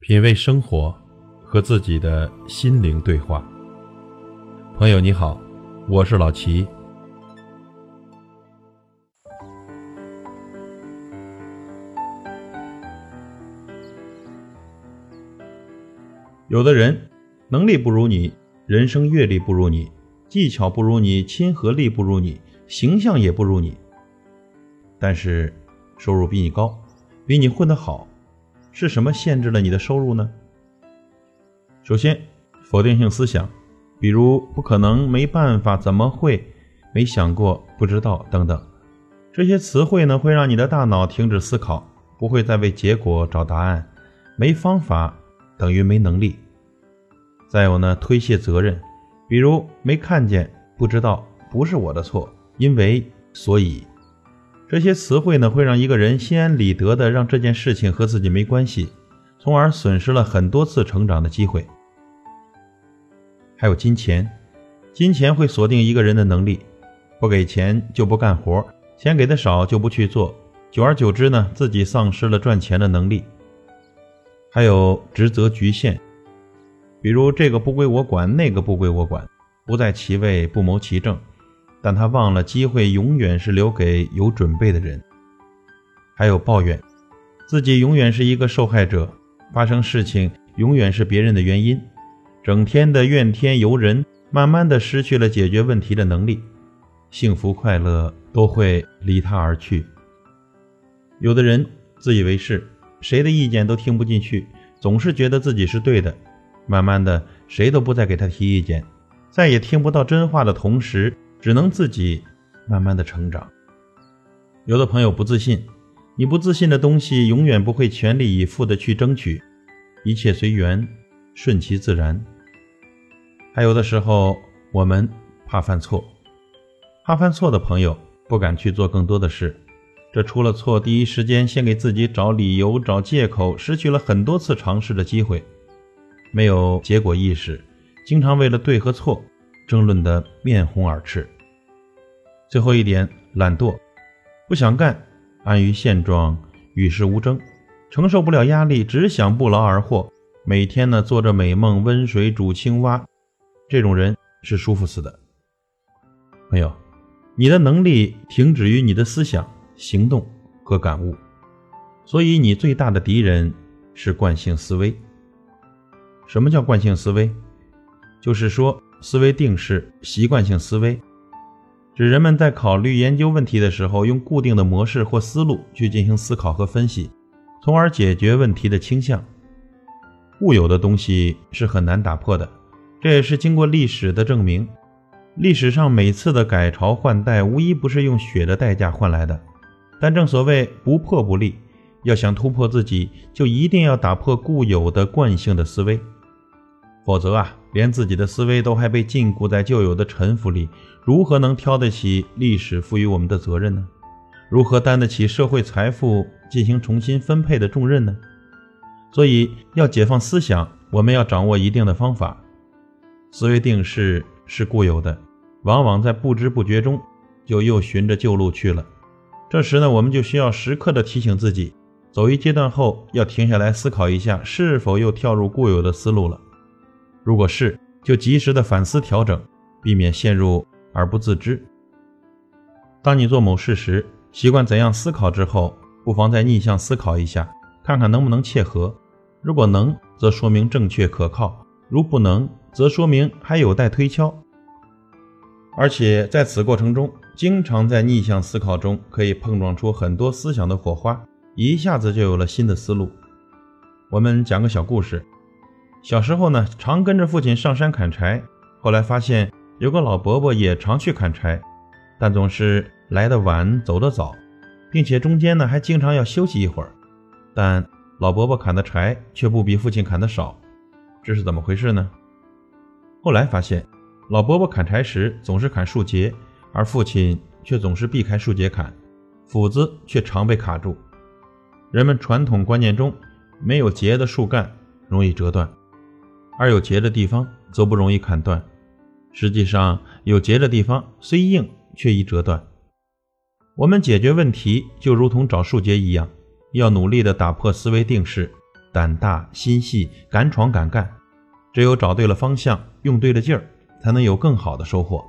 品味生活，和自己的心灵对话。朋友你好，我是老齐。有的人能力不如你，人生阅历不如你，技巧不如你，亲和力不如你，形象也不如你，但是收入比你高，比你混得好。是什么限制了你的收入呢？首先，否定性思想，比如“不可能”“没办法”“怎么会”“没想过”“不知道”等等，这些词汇呢，会让你的大脑停止思考，不会再为结果找答案。没方法等于没能力。再有呢，推卸责任，比如“没看见”“不知道”“不是我的错”“因为”“所以”。这些词汇呢，会让一个人心安理得的让这件事情和自己没关系，从而损失了很多次成长的机会。还有金钱，金钱会锁定一个人的能力，不给钱就不干活，钱给的少就不去做，久而久之呢，自己丧失了赚钱的能力。还有职责局限，比如这个不归我管，那个不归我管，不在其位不谋其政。但他忘了，机会永远是留给有准备的人。还有抱怨，自己永远是一个受害者，发生事情永远是别人的原因，整天的怨天尤人，慢慢的失去了解决问题的能力，幸福快乐都会离他而去。有的人自以为是，谁的意见都听不进去，总是觉得自己是对的，慢慢的谁都不再给他提意见，再也听不到真话的同时。只能自己慢慢的成长。有的朋友不自信，你不自信的东西，永远不会全力以赴的去争取，一切随缘，顺其自然。还有的时候，我们怕犯错，怕犯错的朋友不敢去做更多的事，这出了错，第一时间先给自己找理由、找借口，失去了很多次尝试的机会，没有结果意识，经常为了对和错。争论的面红耳赤。最后一点，懒惰，不想干，安于现状，与世无争，承受不了压力，只想不劳而获，每天呢做着美梦，温水煮青蛙，这种人是舒服死的。朋友，你的能力停止于你的思想、行动和感悟，所以你最大的敌人是惯性思维。什么叫惯性思维？就是说。思维定式、习惯性思维，指人们在考虑研究问题的时候，用固定的模式或思路去进行思考和分析，从而解决问题的倾向。固有的东西是很难打破的，这也是经过历史的证明。历史上每次的改朝换代，无一不是用血的代价换来的。但正所谓不破不立，要想突破自己，就一定要打破固有的惯性的思维。否则啊，连自己的思维都还被禁锢在旧有的沉浮里，如何能挑得起历史赋予我们的责任呢？如何担得起社会财富进行重新分配的重任呢？所以，要解放思想，我们要掌握一定的方法。思维定势是固有的，往往在不知不觉中就又循着旧路去了。这时呢，我们就需要时刻的提醒自己，走一阶段后要停下来思考一下，是否又跳入固有的思路了。如果是，就及时的反思调整，避免陷入而不自知。当你做某事时，习惯怎样思考之后，不妨再逆向思考一下，看看能不能切合。如果能，则说明正确可靠；如不能，则说明还有待推敲。而且在此过程中，经常在逆向思考中可以碰撞出很多思想的火花，一下子就有了新的思路。我们讲个小故事。小时候呢，常跟着父亲上山砍柴。后来发现有个老伯伯也常去砍柴，但总是来得晚，走得早，并且中间呢还经常要休息一会儿。但老伯伯砍的柴却不比父亲砍的少，这是怎么回事呢？后来发现，老伯伯砍柴时总是砍树节，而父亲却总是避开树节砍，斧子却常被卡住。人们传统观念中，没有节的树干容易折断。而有结的地方则不容易砍断。实际上，有结的地方虽硬，却易折断。我们解决问题就如同找树结一样，要努力地打破思维定式，胆大心细，敢闯敢干。只有找对了方向，用对了劲儿，才能有更好的收获。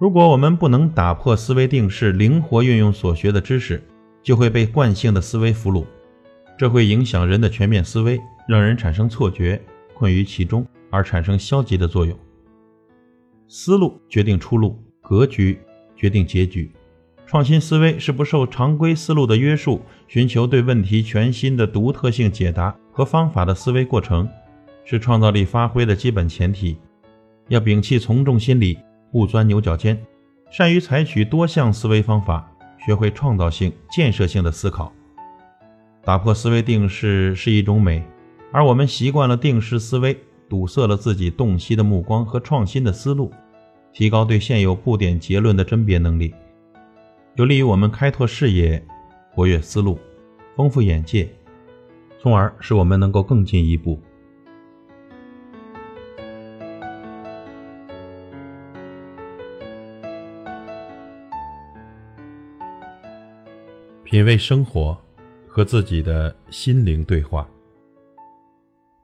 如果我们不能打破思维定式，灵活运用所学的知识，就会被惯性的思维俘虏，这会影响人的全面思维，让人产生错觉，困于其中，而产生消极的作用。思路决定出路，格局决定结局。创新思维是不受常规思路的约束，寻求对问题全新的独特性解答和方法的思维过程。是创造力发挥的基本前提，要摒弃从众心理，不钻牛角尖，善于采取多项思维方法，学会创造性、建设性的思考。打破思维定式是一种美，而我们习惯了定式思维，堵塞了自己洞悉的目光和创新的思路，提高对现有布点结论的甄别能力，有利于我们开拓视野、活跃思路、丰富眼界，从而使我们能够更进一步。品味生活，和自己的心灵对话。